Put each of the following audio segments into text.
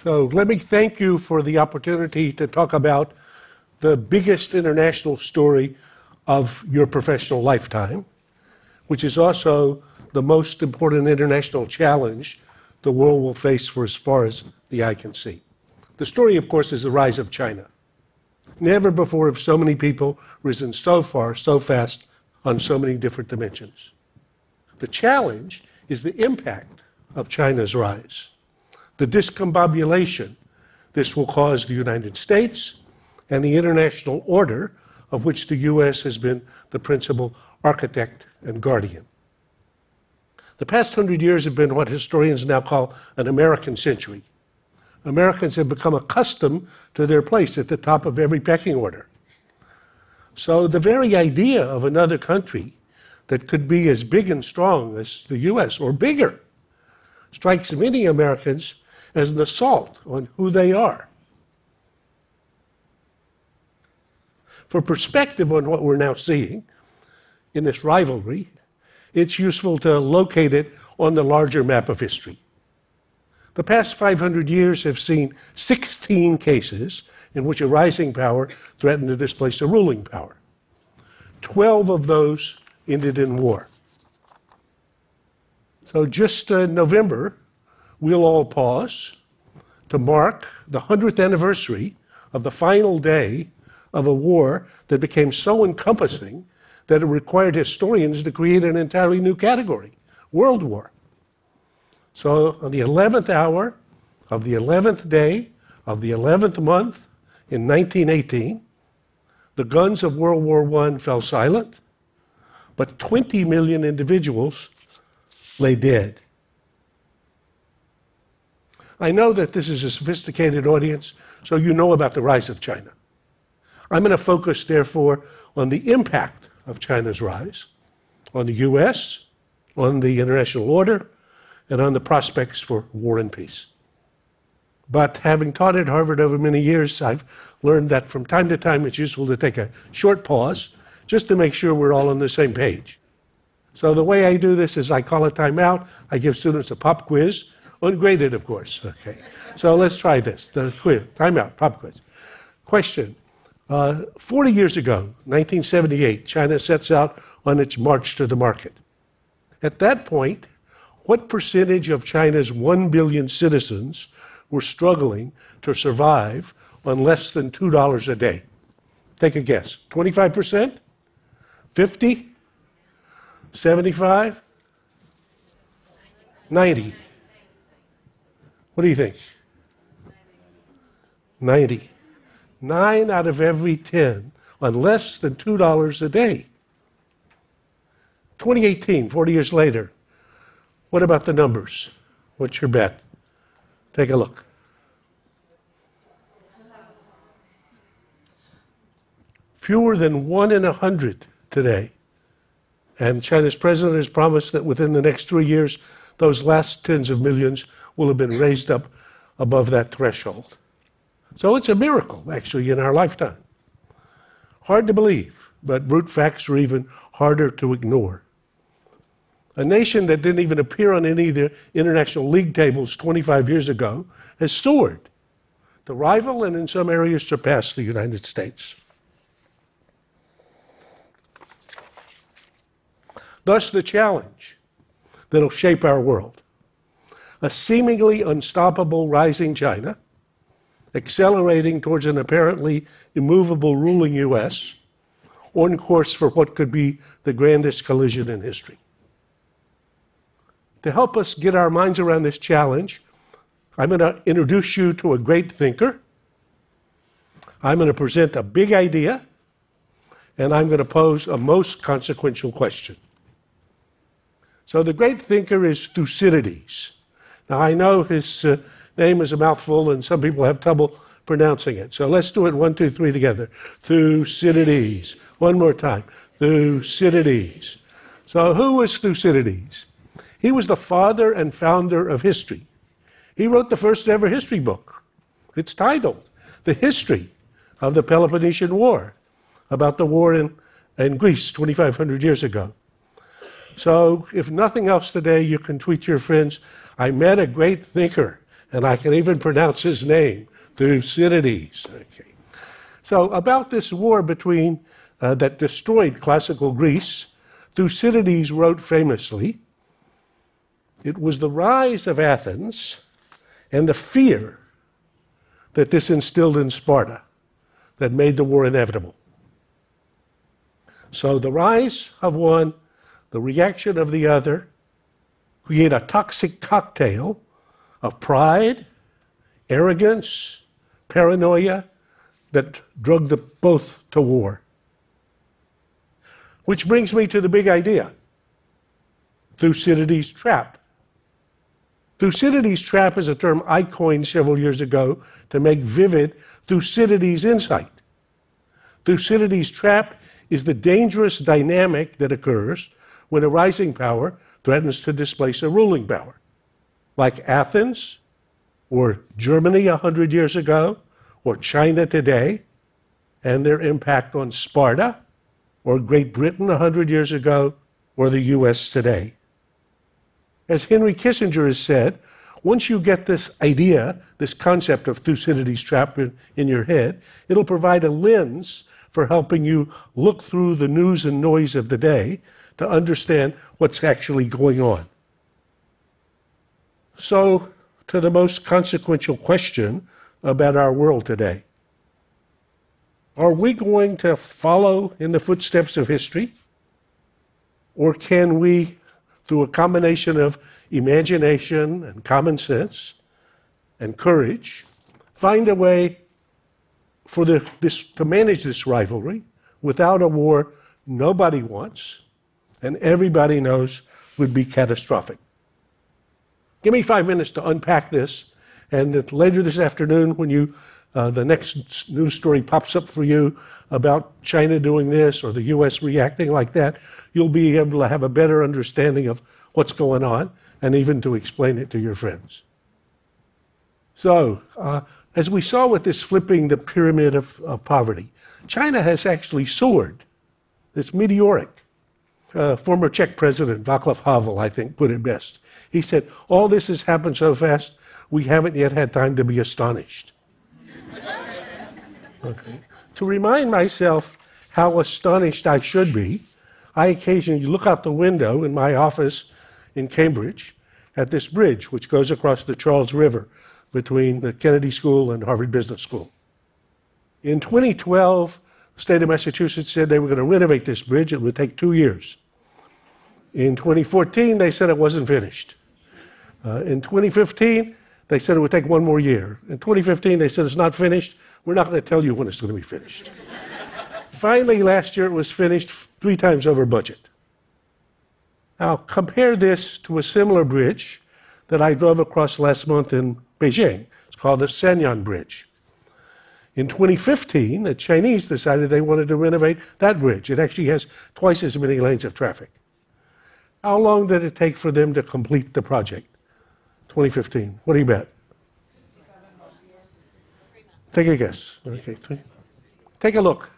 So let me thank you for the opportunity to talk about the biggest international story of your professional lifetime, which is also the most important international challenge the world will face for as far as the eye can see. The story, of course, is the rise of China. Never before have so many people risen so far, so fast, on so many different dimensions. The challenge is the impact of China's rise, the discombobulation this will cause the United States and the international order of which the U.S. has been the principal architect and guardian. The past hundred years have been what historians now call an American century. Americans have become accustomed to their place at the top of every pecking order. So the very idea of another country that could be as big and strong as the US or bigger strikes many Americans as an assault on who they are. For perspective on what we're now seeing in this rivalry, it's useful to locate it on the larger map of history. The past 500 years have seen 16 cases in which a rising power threatened to displace a ruling power. 12 of those ended in war. So, just uh, November, we'll all pause to mark the 100th anniversary of the final day of a war that became so encompassing that it required historians to create an entirely new category World War. So, on the 11th hour of the 11th day of the 11th month in 1918, the guns of World War I fell silent, but 20 million individuals lay dead. I know that this is a sophisticated audience, so you know about the rise of China. I'm going to focus, therefore, on the impact of China's rise on the U.S., on the international order, and on the prospects for war and peace. But having taught at Harvard over many years, I've learned that from time to time it's useful to take a short pause just to make sure we're all on the same page. So the way I do this is I call a timeout, I give students a pop quiz, ungraded, of course. Okay. So let's try this. The quiz, timeout, pop quiz. Question. Uh, 40 years ago, 1978, China sets out on its march to the market. At that point, what percentage of China's 1 billion citizens were struggling to survive on less than $2 a day? Take a guess. 25%? 50? 75? 90? What do you think? 90. Nine out of every 10 on less than $2 a day. 2018, 40 years later, what about the numbers? What's your bet? Take a look. Fewer than one in a hundred today. And China's president has promised that within the next three years, those last tens of millions will have been raised up above that threshold. So it's a miracle, actually, in our lifetime. Hard to believe, but brute facts are even harder to ignore. A nation that didn't even appear on any of the international league tables 25 years ago has soared to rival and in some areas surpass the United States. Thus, the challenge that'll shape our world a seemingly unstoppable rising China, accelerating towards an apparently immovable ruling U.S., on course for what could be the grandest collision in history. To help us get our minds around this challenge, I'm going to introduce you to a great thinker. I'm going to present a big idea, and I'm going to pose a most consequential question. So, the great thinker is Thucydides. Now, I know his uh, name is a mouthful, and some people have trouble pronouncing it. So, let's do it one, two, three together. Thucydides. One more time. Thucydides. So, who was Thucydides? He was the father and founder of history. He wrote the first ever history book. It's titled The History of the Peloponnesian War, about the war in, in Greece 2,500 years ago. So, if nothing else today, you can tweet your friends, I met a great thinker and I can even pronounce his name, Thucydides. Okay. So, about this war between uh, that destroyed classical Greece, Thucydides wrote famously, "It was the rise of Athens and the fear that this instilled in Sparta that made the war inevitable." So, the rise of one, the reaction of the other, create a toxic cocktail of pride, arrogance, paranoia that drug the both to war. Which brings me to the big idea Thucydides' trap. Thucydides' trap is a term I coined several years ago to make vivid Thucydides' insight. Thucydides' trap is the dangerous dynamic that occurs when a rising power threatens to displace a ruling power, like Athens or Germany a hundred years ago or China today and their impact on Sparta or Great Britain a hundred years ago or the US today. As Henry Kissinger has said, once you get this idea, this concept of Thucydides' trap in, in, your head, it'll provide a lens for helping you look through the news and noise of the day to understand what's actually going on. So, to the most consequential question about our world today Are we going to follow in the footsteps of history? Or can we, through a combination of imagination and common sense and courage, find a way for the, this, to manage this rivalry without a war nobody wants and everybody knows would be catastrophic. Give me five minutes to unpack this, and later this afternoon, when you uh, the next news story pops up for you about China doing this or the U.S. reacting like that, you'll be able to have a better understanding of what's going on and even to explain it to your friends. So, uh, as we saw with this flipping the pyramid of, of poverty, China has actually soared. It's meteoric uh, former Czech president Václav Havel, I think, put it best. He said, All this has happened so fast, we haven't yet had time to be astonished. okay. To remind myself how astonished I should be, I occasionally look out the window in my office in Cambridge at this bridge which goes across the Charles River between the Kennedy School and Harvard Business School. In 2012, the state of Massachusetts said they were going to renovate this bridge. It would take two years. In 2014, they said it wasn't finished. Uh, in 2015, they said it would take one more year. In 2015, they said it's not finished. We're not going to tell you when it's going to be finished. Finally, last year it was finished three times over budget. Now, compare this to a similar bridge that I drove across last month in Beijing. It's called the Sanyuan Bridge. In 2015, the Chinese decided they wanted to renovate that bridge. It actually has twice as many lanes of traffic. How long did it take for them to complete the project? 2015. What do you bet? Take a guess. Okay. Take a look.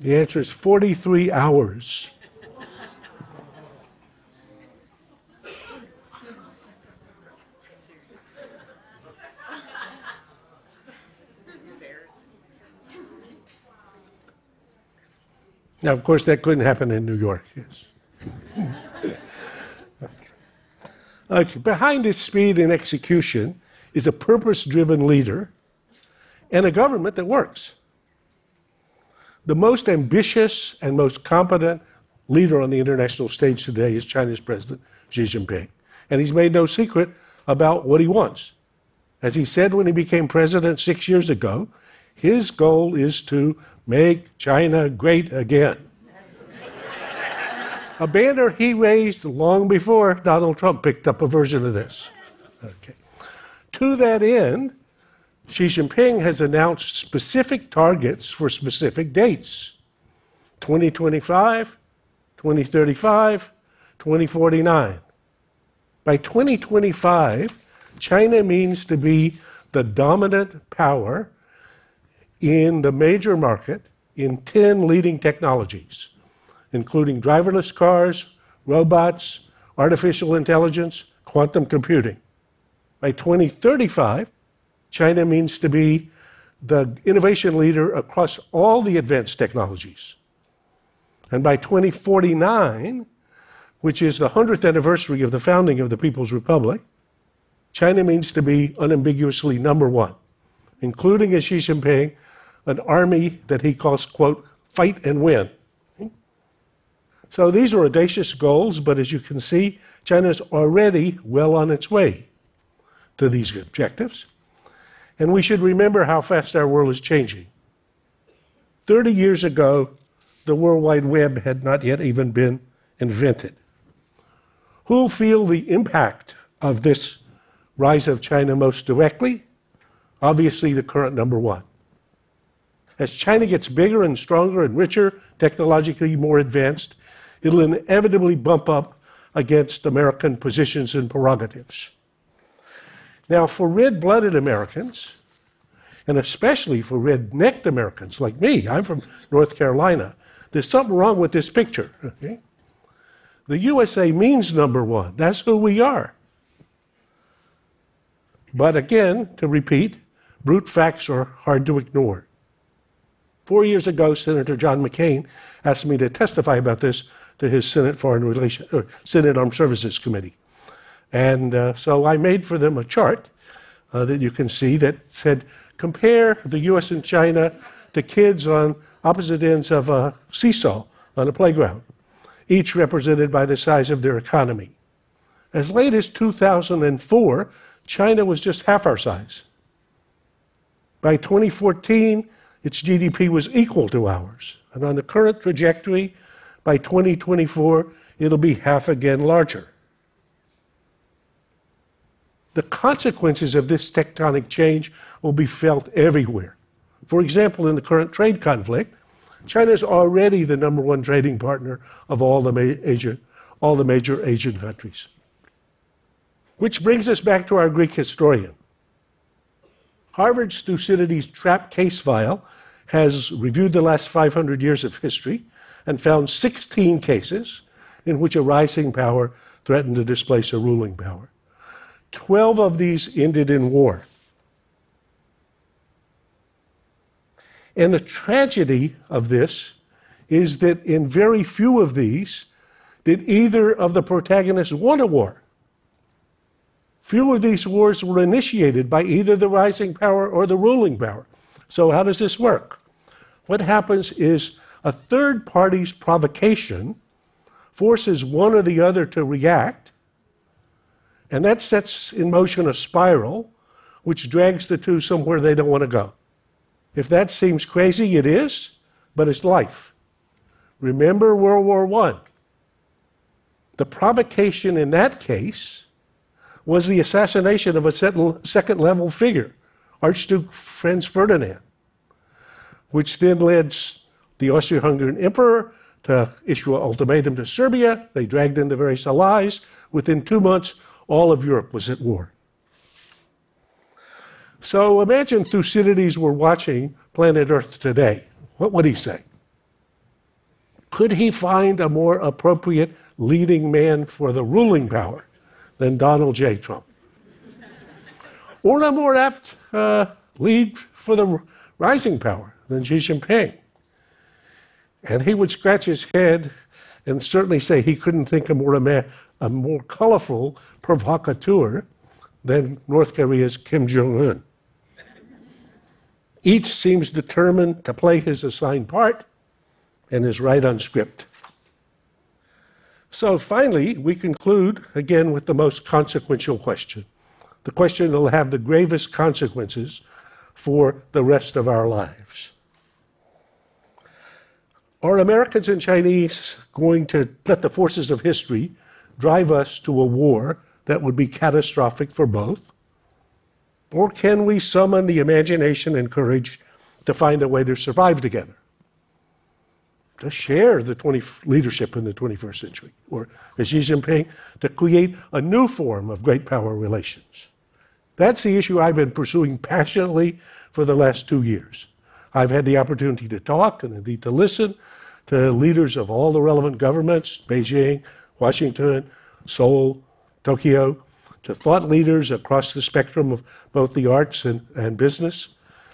The answer is 43 hours. Now, of course, that couldn't happen in New York, yes. okay. Behind this speed and execution is a purpose driven leader and a government that works. The most ambitious and most competent leader on the international stage today is China's President Xi Jinping. And he's made no secret about what he wants. As he said when he became president six years ago, his goal is to make China great again. a banner he raised long before Donald Trump picked up a version of this. Okay. To that end, Xi Jinping has announced specific targets for specific dates 2025, 2035, 2049. By 2025, China means to be the dominant power in the major market in 10 leading technologies, including driverless cars, robots, artificial intelligence, quantum computing. By 2035, China means to be the innovation leader across all the advanced technologies. And by 2049, which is the 100th anniversary of the founding of the People's Republic, China means to be unambiguously number one, including, as Xi Jinping, an army that he calls, quote, fight and win. So these are audacious goals, but as you can see, China is already well on its way to these objectives. And we should remember how fast our world is changing. 30 years ago, the World Wide Web had not yet even been invented. Who'll feel the impact of this rise of China most directly? Obviously, the current number one. As China gets bigger and stronger and richer, technologically more advanced, it'll inevitably bump up against American positions and prerogatives. Now, for red blooded Americans, and especially for red necked Americans like me, I'm from North Carolina, there's something wrong with this picture. Okay? The USA means number one. That's who we are. But again, to repeat, brute facts are hard to ignore. Four years ago, Senator John McCain asked me to testify about this to his Senate Foreign Relations, Senate Armed Services Committee. And uh, so I made for them a chart uh, that you can see that said, compare the US and China to kids on opposite ends of a seesaw on a playground, each represented by the size of their economy. As late as 2004, China was just half our size. By 2014, its GDP was equal to ours. And on the current trajectory, by 2024, it'll be half again larger. The consequences of this tectonic change will be felt everywhere. For example, in the current trade conflict, China is already the number one trading partner of all the, Asia, all the major Asian countries. Which brings us back to our Greek historian. Harvard's Thucydides trap case file has reviewed the last 500 years of history and found 16 cases in which a rising power threatened to displace a ruling power. 12 of these ended in war. And the tragedy of this is that in very few of these did either of the protagonists want a war. Few of these wars were initiated by either the rising power or the ruling power. So, how does this work? What happens is a third party's provocation forces one or the other to react, and that sets in motion a spiral which drags the two somewhere they don't want to go. If that seems crazy, it is, but it's life. Remember World War I. The provocation in that case was the assassination of a second level figure, Archduke Franz Ferdinand, which then led the Austro Hungarian emperor to issue an ultimatum to Serbia. They dragged in the various allies. Within two months, all of Europe was at war. So imagine Thucydides were watching planet Earth today. What would he say? Could he find a more appropriate leading man for the ruling power than Donald J. Trump? or a more apt uh, lead for the rising power than Xi Jinping? And he would scratch his head and certainly say he couldn't think of more, a, more colorful provocateur than North Korea's Kim Jong un. Each seems determined to play his assigned part and is right on script. So finally, we conclude again with the most consequential question the question that will have the gravest consequences for the rest of our lives. Are Americans and Chinese going to let the forces of history drive us to a war that would be catastrophic for both? Or can we summon the imagination and courage to find a way to survive together? To share the 20, leadership in the 21st century, or as Xi Jinping, to create a new form of great power relations. That's the issue I've been pursuing passionately for the last two years. I've had the opportunity to talk and indeed to listen to leaders of all the relevant governments Beijing, Washington, Seoul, Tokyo, to thought leaders across the spectrum of both the arts and, and business.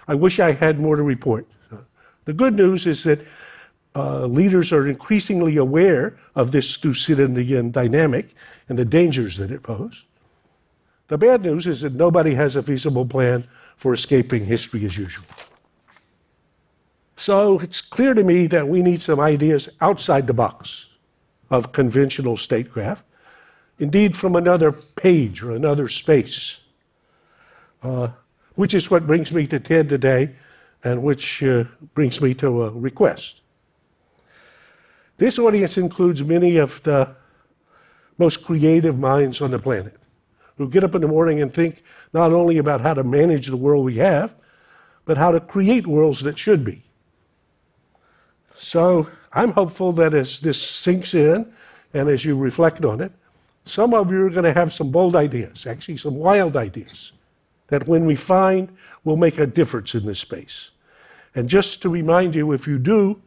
I wish I had more to report. The good news is that uh, leaders are increasingly aware of this Thucydidean dynamic and the dangers that it poses. The bad news is that nobody has a feasible plan for escaping history as usual. So it's clear to me that we need some ideas outside the box of conventional statecraft, indeed from another page or another space, uh, which is what brings me to TED today and which uh, brings me to a request. This audience includes many of the most creative minds on the planet who get up in the morning and think not only about how to manage the world we have, but how to create worlds that should be. So I'm hopeful that as this sinks in and as you reflect on it, some of you are going to have some bold ideas, actually, some wild ideas, that when we find will make a difference in this space. And just to remind you, if you do,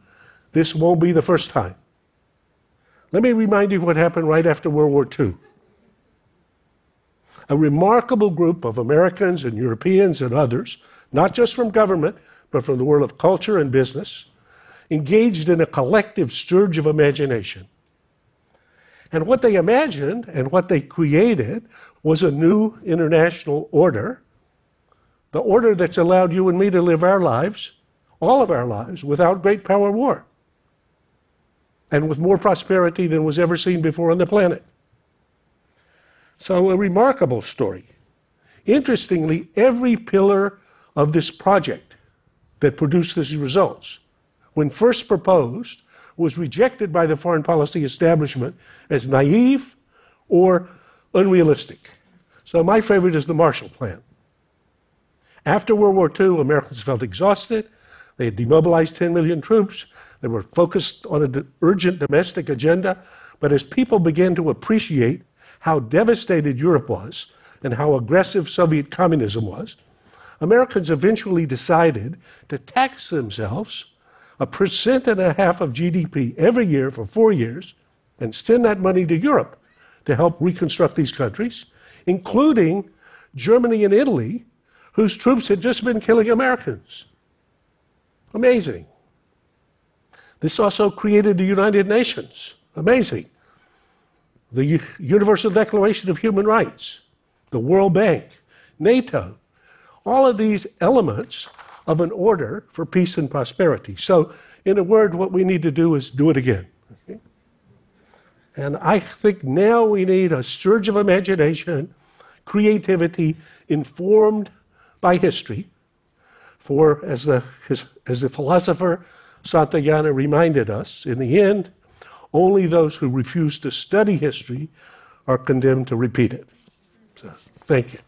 this won't be the first time. Let me remind you what happened right after World War II a remarkable group of Americans and Europeans and others, not just from government, but from the world of culture and business, engaged in a collective surge of imagination. And what they imagined and what they created was a new international order, the order that's allowed you and me to live our lives, all of our lives, without great power war, and with more prosperity than was ever seen before on the planet. So, a remarkable story. Interestingly, every pillar of this project that produced these results, when first proposed, was rejected by the foreign policy establishment as naive or unrealistic. So, my favorite is the Marshall Plan. After World War II, Americans felt exhausted. They had demobilized 10 million troops. They were focused on an urgent domestic agenda. But as people began to appreciate how devastated Europe was and how aggressive Soviet communism was, Americans eventually decided to tax themselves a percent and a half of GDP every year for four years and send that money to Europe to help reconstruct these countries, including Germany and Italy, whose troops had just been killing Americans. Amazing. This also created the United Nations. Amazing the Universal Declaration of Human Rights, the World Bank, NATO, all of these elements of an order for peace and prosperity. So, in a word, what we need to do is do it again. And I think now we need a surge of imagination, creativity, informed by history. For, as the, his, as the philosopher Santayana reminded us, in the end, only those who refuse to study history are condemned to repeat it. So, thank you.